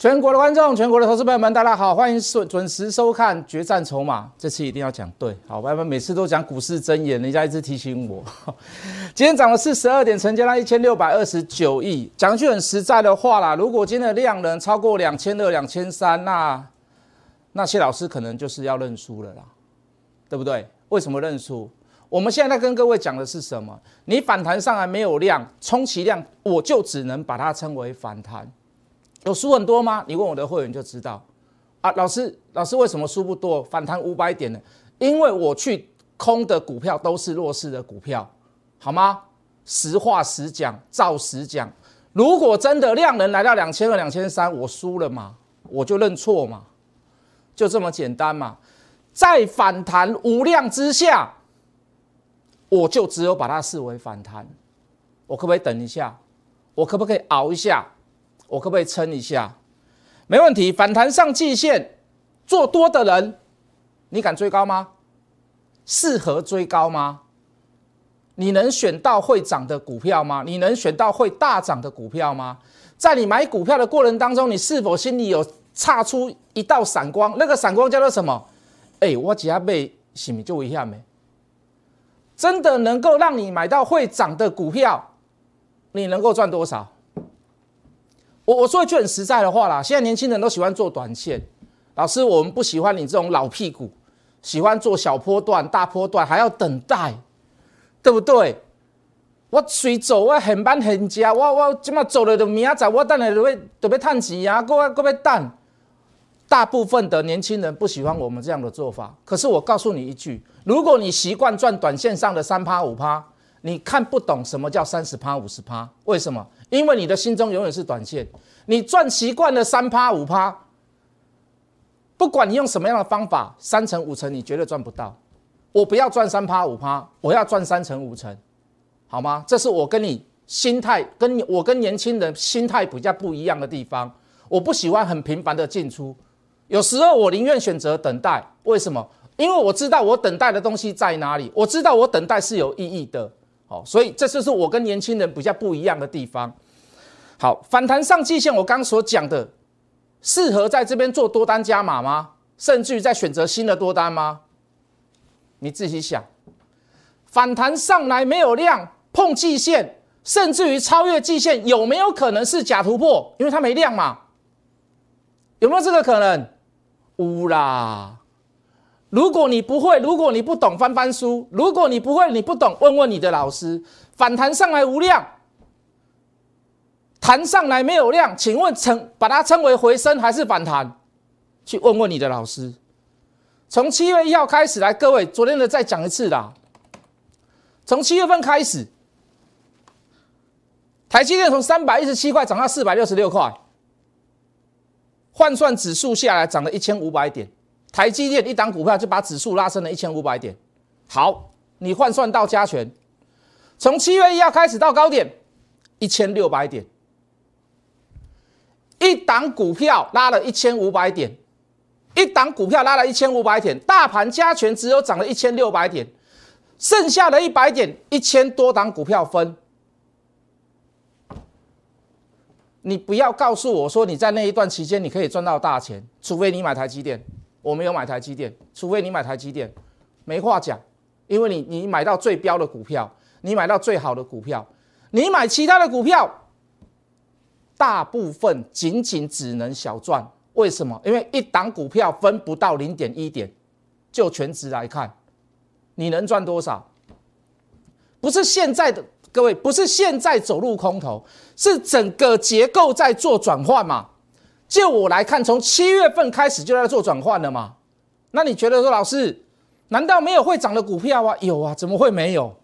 全国的观众，全国的投资朋友们，大家好，欢迎准准时收看《决战筹码》。这次一定要讲对，好，不然每次都讲股市真言，人家一直提醒我。今天涨了四十二点，成交量一千六百二十九亿。讲句很实在的话啦，如果今天的量能超过两千二、两千三，那那谢老师可能就是要认输了啦，对不对？为什么认输？我们现在在跟各位讲的是什么？你反弹上来没有量，充其量我就只能把它称为反弹。有输很多吗？你问我的会员就知道啊。老师，老师为什么输不多？反弹五百点呢？因为我去空的股票都是弱势的股票，好吗？实话实讲，照实讲。如果真的量能来到两千二、两千三，我输了嘛，我就认错嘛，就这么简单嘛。在反弹无量之下，我就只有把它视为反弹。我可不可以等一下？我可不可以熬一下？我可不可以撑一下？没问题，反弹上季线，做多的人，你敢追高吗？适合追高吗？你能选到会涨的股票吗？你能选到会大涨的股票吗？在你买股票的过程当中，你是否心里有差出一道闪光？那个闪光叫做什么？哎，我只要被洗米就一下没？真的能够让你买到会涨的股票，你能够赚多少？我我说一句很实在的话啦，现在年轻人都喜欢做短线，老师我们不喜欢你这种老屁股，喜欢做小波段、大波段还要等待，对不对？我随走我很慢很加，我我今嘛走了就明仔我等下就要就要探钱啊，各位各位等。大部分的年轻人不喜欢我们这样的做法，可是我告诉你一句，如果你习惯赚短线上的三趴五趴，你看不懂什么叫三十趴五十趴，为什么？因为你的心中永远是短线，你赚习惯了三趴五趴，不管你用什么样的方法，三成五成你绝对赚不到。我不要赚三趴五趴，我要赚三成五成，好吗？这是我跟你心态，跟我跟年轻人心态比较不一样的地方。我不喜欢很频繁的进出，有时候我宁愿选择等待。为什么？因为我知道我等待的东西在哪里，我知道我等待是有意义的。好，所以这就是我跟年轻人比较不一样的地方。好，反弹上季线，我刚所讲的，适合在这边做多单加码吗？甚至于在选择新的多单吗？你自己想。反弹上来没有量，碰季线，甚至于超越季线，有没有可能是假突破？因为它没量嘛。有没有这个可能？无啦。如果你不会，如果你不懂，翻翻书；如果你不会，你不懂，问问你的老师。反弹上来无量，弹上来没有量，请问称把它称为回升还是反弹？去问问你的老师。从七月一号开始来，各位昨天的再讲一次啦。从七月份开始，台积电从三百一十七块涨到四百六十六块，换算指数下来涨了一千五百点。台积电一档股票就把指数拉升了一千五百点。好，你换算到加权，从七月一号开始到高点一千六百点，一档股票拉了一千五百点，一档股票拉了一千五百点，大盘加权只有涨了一千六百点，剩下的一百点一千多档股票分。你不要告诉我说你在那一段期间你可以赚到大钱，除非你买台积电。我没有买台积电，除非你买台积电，没话讲，因为你你买到最标的股票，你买到最好的股票，你买其他的股票，大部分仅仅只能小赚。为什么？因为一档股票分不到零点一点，就全值来看，你能赚多少？不是现在的各位，不是现在走入空头，是整个结构在做转换嘛？就我来看，从七月份开始就在做转换了嘛？那你觉得说，老师，难道没有会涨的股票啊？有啊，怎么会没有？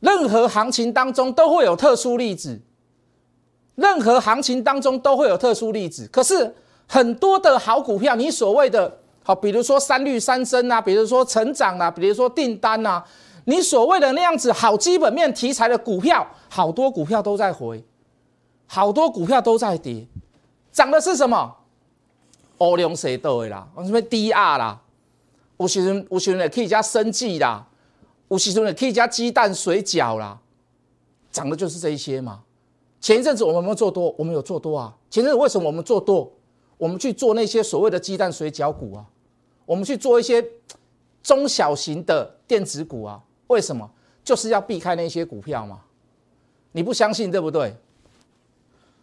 任何行情当中都会有特殊例子，任何行情当中都会有特殊例子。可是很多的好股票，你所谓的好，比如说三绿三升啊，比如说成长啊，比如说订单啊，你所谓的那样子好基本面题材的股票，好多股票都在回。好多股票都在跌，涨的是什么？欧龙谁多的啦？什么 DR 啦？有时阵有时阵也可以加生计啦，有时阵也可以加鸡蛋水饺啦，涨的就是这一些嘛。前一阵子我们有没有做多？我们有做多啊。前阵子为什么我们做多？我们去做那些所谓的鸡蛋水饺股啊，我们去做一些中小型的电子股啊。为什么？就是要避开那些股票嘛。你不相信对不对？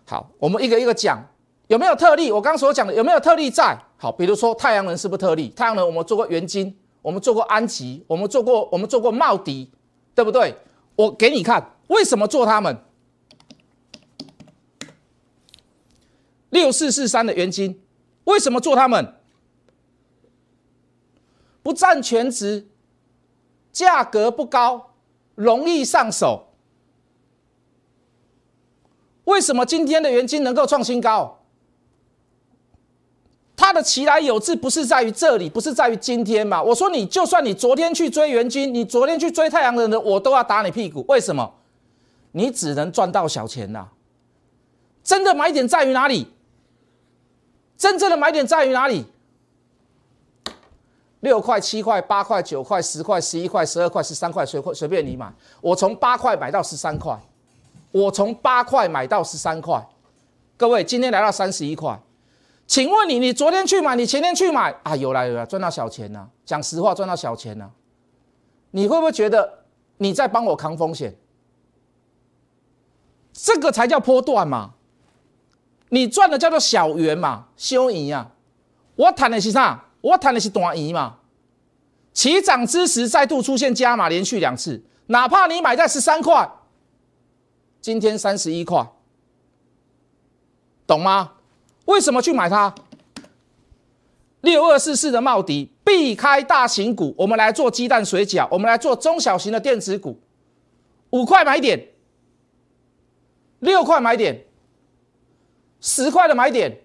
好，我们一个一个讲，有没有特例？我刚所讲的有没有特例在？好，比如说太阳能是不是特例？太阳能我们做过元金，我们做过安吉，我们做过我们做过茂迪，对不对？我给你看为什么做他们。六四四三的元金，为什么做他们？不占全值，价格不高，容易上手。为什么今天的元金能够创新高？它的其来有志不是在于这里，不是在于今天嘛？我说你就算你昨天去追元金，你昨天去追太阳能的，我都要打你屁股。为什么？你只能赚到小钱呐！真的买点在于哪里？真正的买点在于哪里？六块、七块、八块、九块、十块、十一块、十二块、十三块，随随便你买。我从八块买到十三块。我从八块买到十三块，各位今天来到三十一块，请问你，你昨天去买，你前天去买啊？有来有来，赚到小钱呢。讲实话，赚到小钱呢。你会不会觉得你在帮我扛风险？这个才叫波段嘛。你赚的叫做小元嘛，修赢啊。我谈的是啥？我谈的是短赢嘛。起涨之时再度出现加码，连续两次，哪怕你买在十三块。今天三十一块，懂吗？为什么去买它？六二四四的茂迪，避开大型股，我们来做鸡蛋水饺，我们来做中小型的电子股，五块买点，六块买点，十块的买点。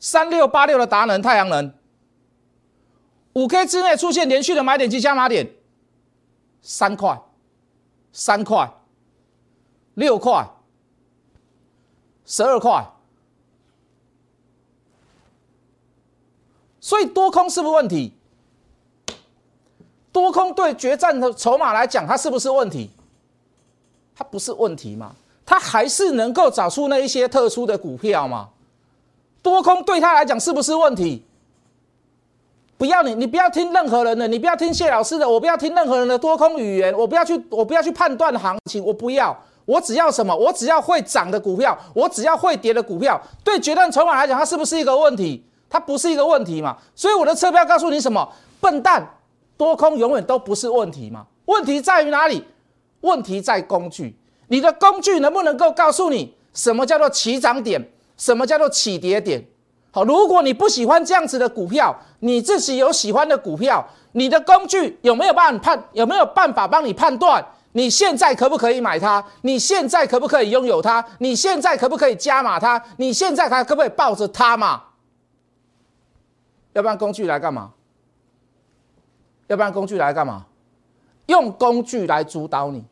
三六八六的达能太阳能，五 K 之内出现连续的买点及加码点，三块、三块、六块、十二块，所以多空是不是问题？多空对决战的筹码来讲，它是不是问题？它不是问题嘛？它还是能够找出那一些特殊的股票嘛？多空对他来讲是不是问题？不要你，你不要听任何人的，你不要听谢老师的，我不要听任何人的多空语言，我不要去，我不要去判断行情，我不要，我只要什么？我只要会涨的股票，我只要会跌的股票。对决战筹码来讲，它是不是一个问题？它不是一个问题嘛？所以我的车票告诉你什么？笨蛋，多空永远都不是问题嘛？问题在于哪里？问题在工具，你的工具能不能够告诉你什么叫做起涨点？什么叫做起跌点？好，如果你不喜欢这样子的股票，你自己有喜欢的股票，你的工具有没有办法判？有没有办法帮你判断？你现在可不可以买它？你现在可不可以拥有它？你现在可不可以加码它？你现在还可不可以抱着它嘛？要不然工具来干嘛？要不然工具来干嘛？用工具来主导你，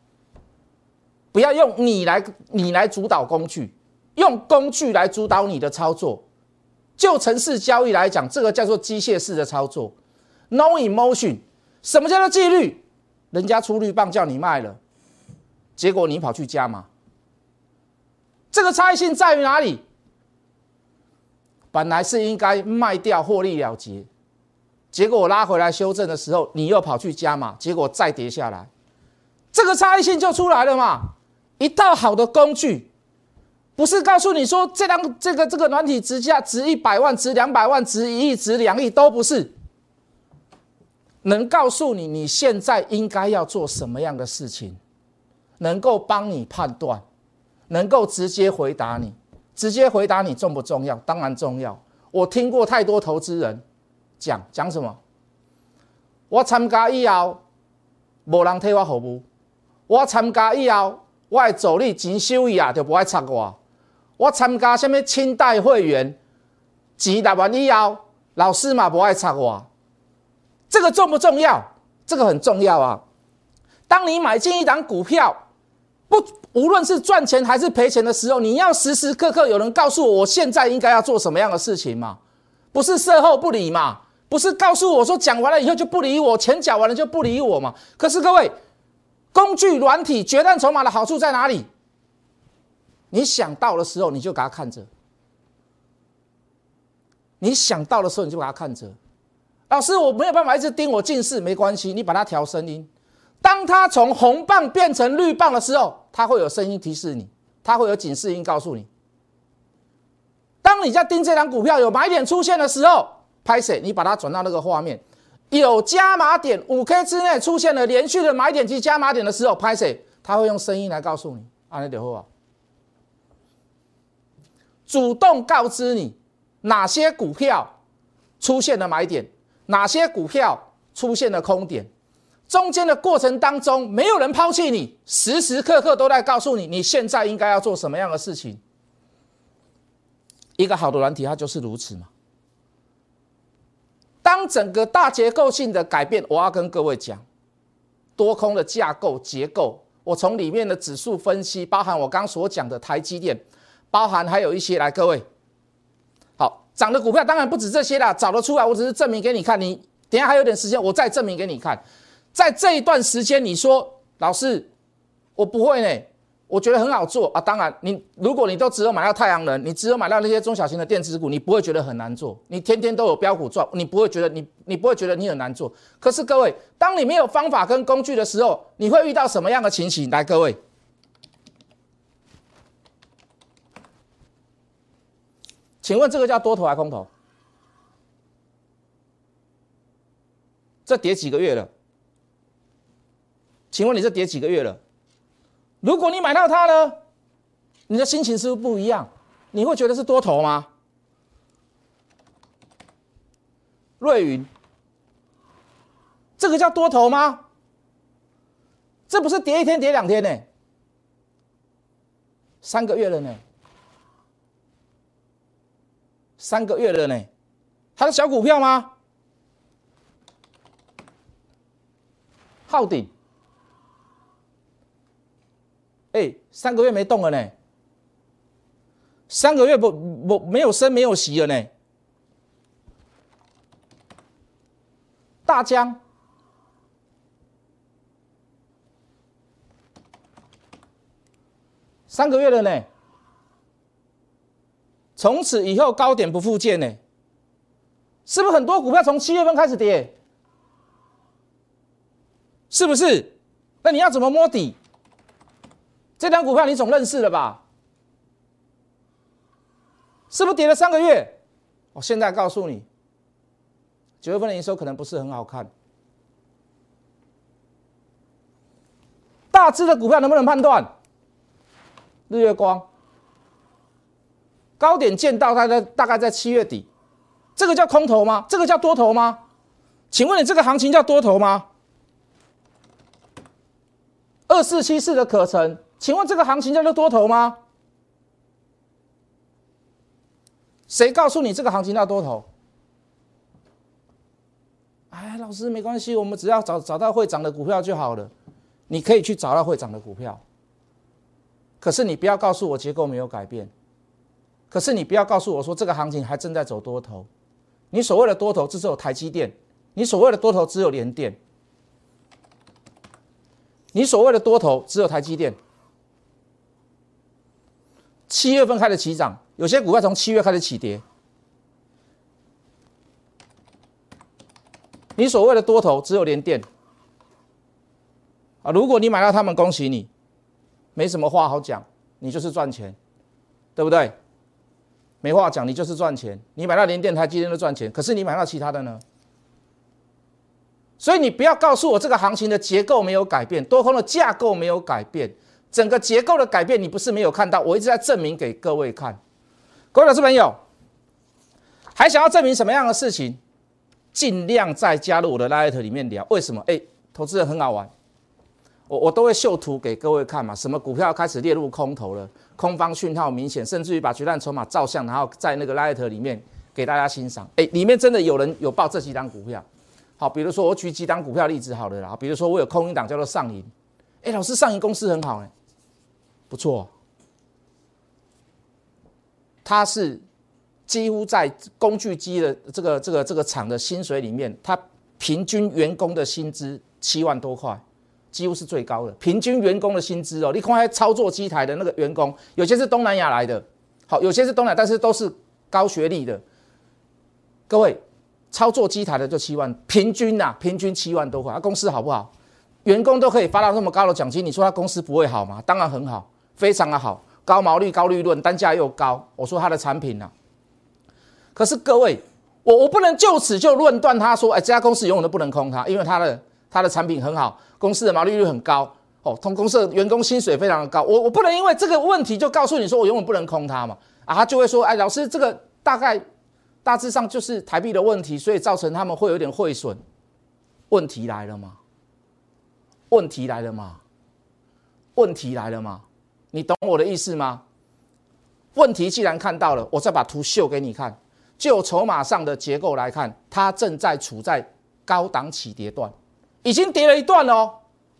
不要用你来你来主导工具。用工具来主导你的操作，就城市交易来讲，这个叫做机械式的操作，no emotion。什么叫做纪律？人家出绿棒叫你卖了，结果你跑去加码，这个差异性在于哪里？本来是应该卖掉获利了结，结果我拉回来修正的时候，你又跑去加码，结果再跌下来，这个差异性就出来了嘛？一套好的工具。不是告诉你说这张这个这个软体值价值一百万值两百万值一亿值两亿都不是，能告诉你你现在应该要做什么样的事情，能够帮你判断，能够直接回答你，直接回答你重不重要？当然重要。我听过太多投资人讲讲什么，我参加以后，无人替我服务，我参加以后，我的助理钱收益啊就不爱插我。我参加什么清代会员，几百万以后，老师嘛不爱插我，这个重不重要？这个很重要啊！当你买进一档股票，不无论是赚钱还是赔钱的时候，你要时时刻刻有人告诉我，我现在应该要做什么样的事情嘛？不是事后不理嘛？不是告诉我说讲完了以后就不理我，钱缴完了就不理我嘛？可是各位，工具软体决战筹码的好处在哪里？你想到的时候你就给他看着，你想到的时候你就给他看着。老师，我没有办法一直盯我近视，没关系，你把它调声音。当它从红棒变成绿棒的时候，它会有声音提示你，它会有警示音告诉你。当你在盯这张股票有买点出现的时候。拍谁？你把它转到那个画面，有加码点，五 K 之内出现了连续的买点及加码点的时候，拍谁？他会用声音来告诉你，啊，你得会啊，主动告知你哪些股票出现了买点，哪些股票出现了空点，中间的过程当中没有人抛弃你，时时刻刻都在告诉你，你现在应该要做什么样的事情。一个好的软体，它就是如此嘛。当整个大结构性的改变，我要跟各位讲，多空的架构结构，我从里面的指数分析，包含我刚所讲的台积电，包含还有一些来，各位，好涨的股票当然不止这些啦，找得出来，我只是证明给你看。你等下还有点时间，我再证明给你看。在这一段时间，你说老师，我不会呢。我觉得很好做啊！当然，你如果你都只有买到太阳能，你只有买到那些中小型的电子股，你不会觉得很难做。你天天都有标股赚，你不会觉得你你不会觉得你很难做。可是各位，当你没有方法跟工具的时候，你会遇到什么样的情形？来，各位，请问这个叫多头还是空头？这跌几个月了？请问你这跌几个月了？如果你买到它呢，你的心情是不是不一样？你会觉得是多头吗？瑞云，这个叫多头吗？这不是跌一天跌两天呢，三个月了呢，三个月了呢，它是小股票吗？昊鼎。哎，三个月没动了呢，三个月不不没有升没有息了呢。大江三个月了呢，从此以后高点不复见呢，是不是很多股票从七月份开始跌？是不是？那你要怎么摸底？这张股票你总认识了吧？是不是跌了三个月？我现在告诉你，九月份的营收可能不是很好看。大致的股票能不能判断？日月光高点见到，它在大概在七月底，这个叫空头吗？这个叫多头吗？请问你这个行情叫多头吗？二四七四的可成。请问这个行情叫做多头吗？谁告诉你这个行情叫多头？哎，老师没关系，我们只要找找到会涨的股票就好了。你可以去找到会涨的股票，可是你不要告诉我结构没有改变。可是你不要告诉我说这个行情还正在走多头。你所谓的多头只有台积电，你所谓的多头只有联电，你所谓的多头只有台积电。七月份开始起涨，有些股票从七月开始起跌。你所谓的多头只有连电啊！如果你买到他们，恭喜你，没什么话好讲，你就是赚钱，对不对？没话讲，你就是赚钱。你买到连电台，今天都赚钱。可是你买到其他的呢？所以你不要告诉我这个行情的结构没有改变，多空的架构没有改变。整个结构的改变，你不是没有看到，我一直在证明给各位看。各位老师朋友，还想要证明什么样的事情？尽量再加入我的 Light 里面聊。为什么？哎，投资人很好玩，我我都会秀图给各位看嘛。什么股票开始列入空头了，空方讯号明显，甚至于把决战筹码照相，然后在那个 Light 里面给大家欣赏。哎，里面真的有人有报这几档股票。好，比如说我举几档股票例子好了啦。比如说我有空一档叫做上影。哎，老师上影公司很好哎。不错，它是几乎在工具机的这个这个这个厂的薪水里面，它平均员工的薪资七万多块，几乎是最高的。平均员工的薪资哦，你看操作机台的那个员工，有些是东南亚来的，好，有些是东南，但是都是高学历的。各位，操作机台的就七万，平均呐，平均七万多块。公司好不好？员工都可以发到这么高的奖金，你说他公司不会好吗？当然很好，非常的好，高毛利、高利润，单价又高。我说他的产品呢？可是各位，我我不能就此就论断他说，哎，这家公司永远都不能空它，因为它的它的产品很好，公司的毛利率很高哦，同公司的员工薪水非常的高。我我不能因为这个问题就告诉你说我永远不能空它嘛？啊，他就会说，哎，老师，这个大概。大致上就是台币的问题，所以造成他们会有点汇损。问题来了吗？问题来了吗？问题来了吗？你懂我的意思吗？问题既然看到了，我再把图秀给你看。就筹码上的结构来看，它正在处在高档起跌段，已经跌了一段哦，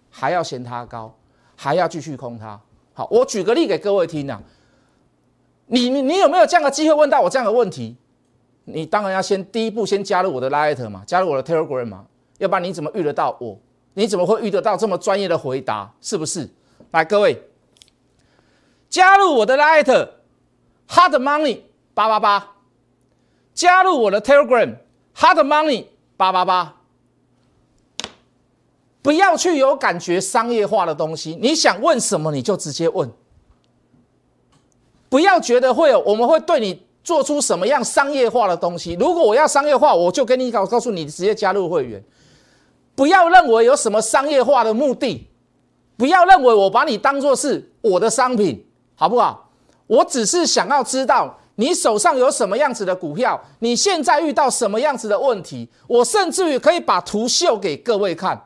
还要嫌它高，还要继续空它。好，我举个例给各位听啊。你你你有没有这样的机会问到我这样的问题？你当然要先第一步先加入我的 Light 嘛，加入我的 Telegram 嘛，要不然你怎么遇得到我？你怎么会遇得到这么专业的回答？是不是？来，各位加入我的 Light，Hard Money 八八八，加入我的 Telegram，Hard Money 八八八，不要去有感觉商业化的东西，你想问什么你就直接问，不要觉得会有我们会对你。做出什么样商业化的东西？如果我要商业化，我就跟你告告诉你，直接加入会员。不要认为有什么商业化的目的，不要认为我把你当做是我的商品，好不好？我只是想要知道你手上有什么样子的股票，你现在遇到什么样子的问题，我甚至于可以把图秀给各位看。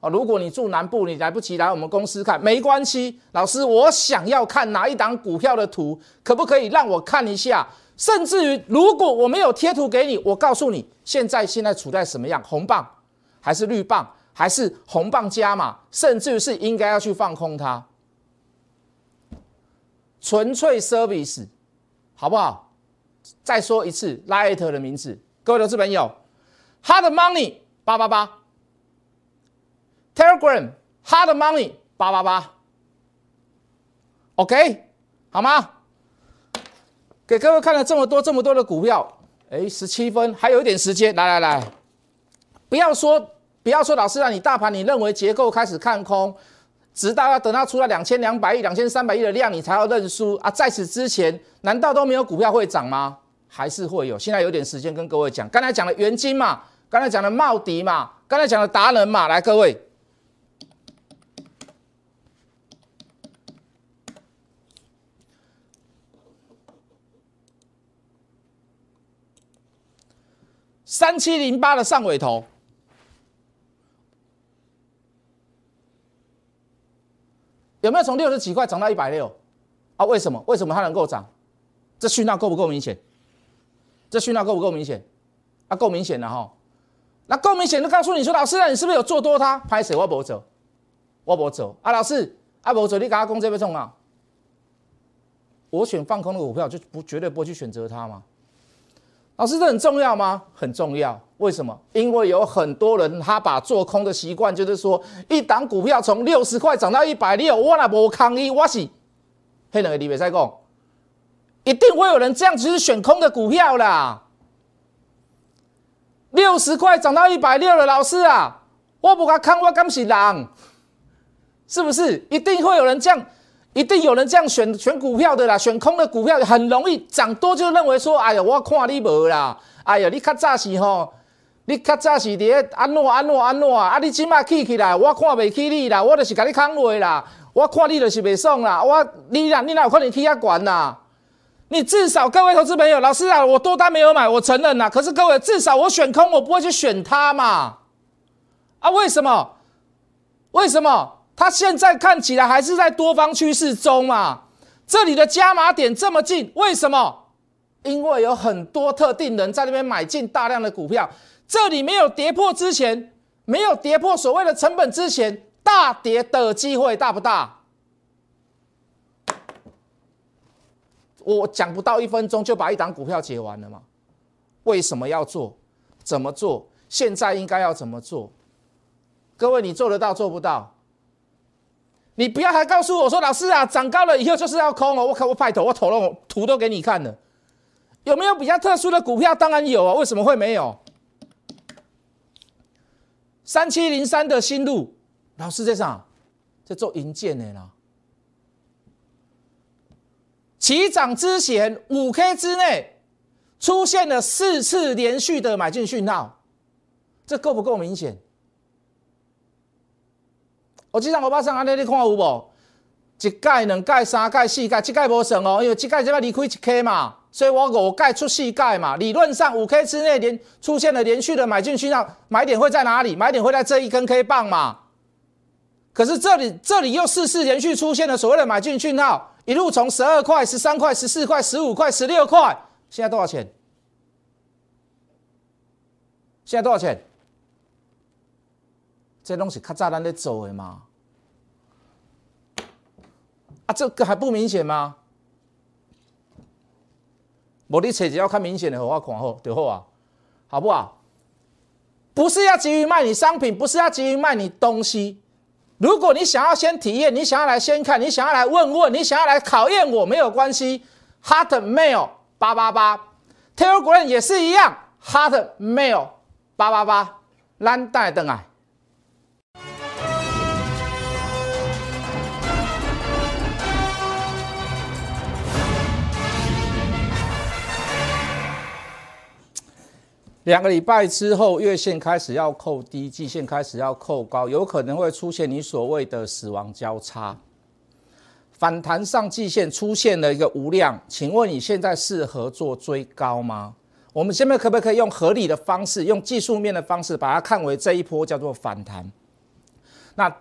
啊，如果你住南部，你来不及来我们公司看，没关系。老师，我想要看哪一档股票的图，可不可以让我看一下？甚至于，如果我没有贴图给你，我告诉你，现在现在处在什么样？红棒还是绿棒，还是红棒加码？甚至于是应该要去放空它？纯粹 service，好不好？再说一次，Light 的名字，各位投资朋友，Hard Money 八八八。Telegram Hard Money 八八八，OK 好吗？给各位看了这么多这么多的股票，哎，十七分还有一点时间，来来来，不要说不要说，老师让你大盘你认为结构开始看空，直到要等它出了两千两百亿、两千三百亿的量，你才要认输啊！在此之前，难道都没有股票会涨吗？还是会有？现在有点时间跟各位讲，刚才讲的元金嘛，刚才讲的茂迪嘛，刚才讲的达人嘛，来各位。三七零八的上尾头有没有从六十几块涨到一百六啊？为什么？为什么它能够涨？这讯号够不够明显？这讯号够不够明显？啊，够明显的哈。那够明显就告诉你说，老师啊，你是不是有做多它？拍谁？我不走，我不走啊！老师啊，不走，你给他攻这边冲啊！我选放空的股票，就不绝对不会去选择它吗？老师，这很重要吗？很重要。为什么？因为有很多人他把做空的习惯，就是说，一档股票从六十块涨到一百六，我那无抗议，我是黑人的李伟在讲，一定会有人这样子选空的股票啦。六十块涨到一百六了，老师啊，我不敢看，我敢是狼，是不是？一定会有人这样。一定有人这样选选股票的啦，选空的股票很容易涨多就认为说，哎呀，我看你无啦，哎呀，你较早是吼，你较早是伫安怎安怎安怎啊，你即马起起来，我看袂起你啦，我就是甲你扛话啦，我看你就是袂爽啦，我你啦，你哪有可能起遐悬啦？你至少各位投资朋友，老师啊，我多单没有买，我承认啦，可是各位至少我选空，我不会去选它嘛，啊，为什么？为什么？它现在看起来还是在多方趋势中嘛？这里的加码点这么近，为什么？因为有很多特定人在那边买进大量的股票。这里没有跌破之前，没有跌破所谓的成本之前，大跌的机会大不大？我讲不到一分钟就把一档股票解完了嘛？为什么要做？怎么做？现在应该要怎么做？各位，你做得到做不到？你不要还告诉我说，老师啊，涨高了以后就是要空哦。我靠，我派头，我头了图都给你看了。有没有比较特殊的股票？当然有啊，为什么会没有？三七零三的新路，老师在上，在做银建的啦。起涨之前五 K 之内出现了四次连续的买进讯号，这够不够明显？我经常我把上安尼你看有无？一盖、两盖、三盖、四盖，这盖无算哦，因为这盖即摆离开一 K 嘛，所以我五盖出四盖嘛。理论上五 K 之内连出现了连续的买进讯号，买点会在哪里？买点会在这一根 K 棒嘛。可是这里这里又四次连续出现了所谓的买进讯号，一路从十二块、十三块、十四块、十五块、十六块，现在多少钱？现在多少钱？这东西较早咱在做的嘛，啊，这个还不明显吗？我你找只要看明显的，我看好就好啊，好不好？不是要急于卖你商品，不是要急于卖你东西。如果你想要先体验，你想要来先看，你想要来问问，你想要来考验我，没有关系。Hotmail 八八八，Telegram 也是一样，Hotmail 八八八，蓝带灯啊。两个礼拜之后，月线开始要扣低，季线开始要扣高，有可能会出现你所谓的死亡交叉反弹上季线出现了一个无量，请问你现在适合做追高吗？我们现在可不可以用合理的方式，用技术面的方式把它看为这一波叫做反弹？那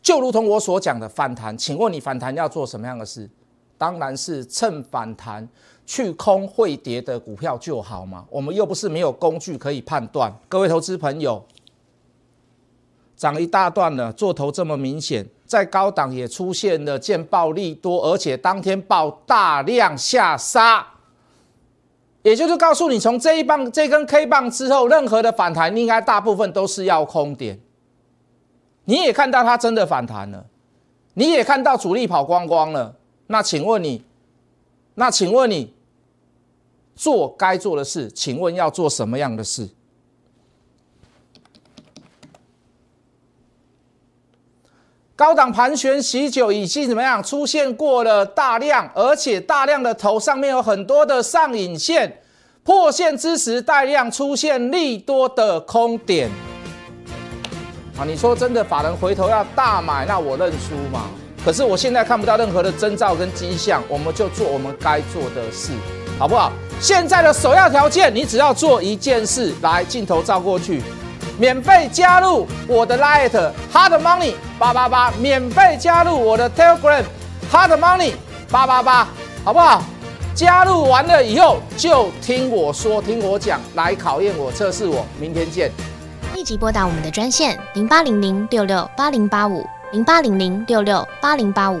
就如同我所讲的反弹，请问你反弹要做什么样的事？当然是趁反弹。去空会跌的股票就好嘛？我们又不是没有工具可以判断。各位投资朋友，涨一大段了，做头这么明显，在高档也出现了见暴利多，而且当天爆大量下杀，也就是告诉你，从这一棒这根 K 棒之后，任何的反弹应该大部分都是要空点。你也看到它真的反弹了，你也看到主力跑光光了，那请问你，那请问你？做该做的事，请问要做什么样的事？高档盘旋喜久，已经怎么样？出现过了大量，而且大量的头上面有很多的上影线，破线之时带量出现利多的空点。啊，你说真的，法人回头要大买，那我认输嘛？可是我现在看不到任何的征兆跟迹象，我们就做我们该做的事。好不好？现在的首要条件，你只要做一件事，来镜头照过去，免费加入我的 Light Hard Money 八八八，免费加入我的 Telegram Hard Money 八八八，好不好？加入完了以后，就听我说，听我讲，来考验我，测试我。明天见！立即拨打我们的专线零八零零六六八零八五。零八零零六六八零八五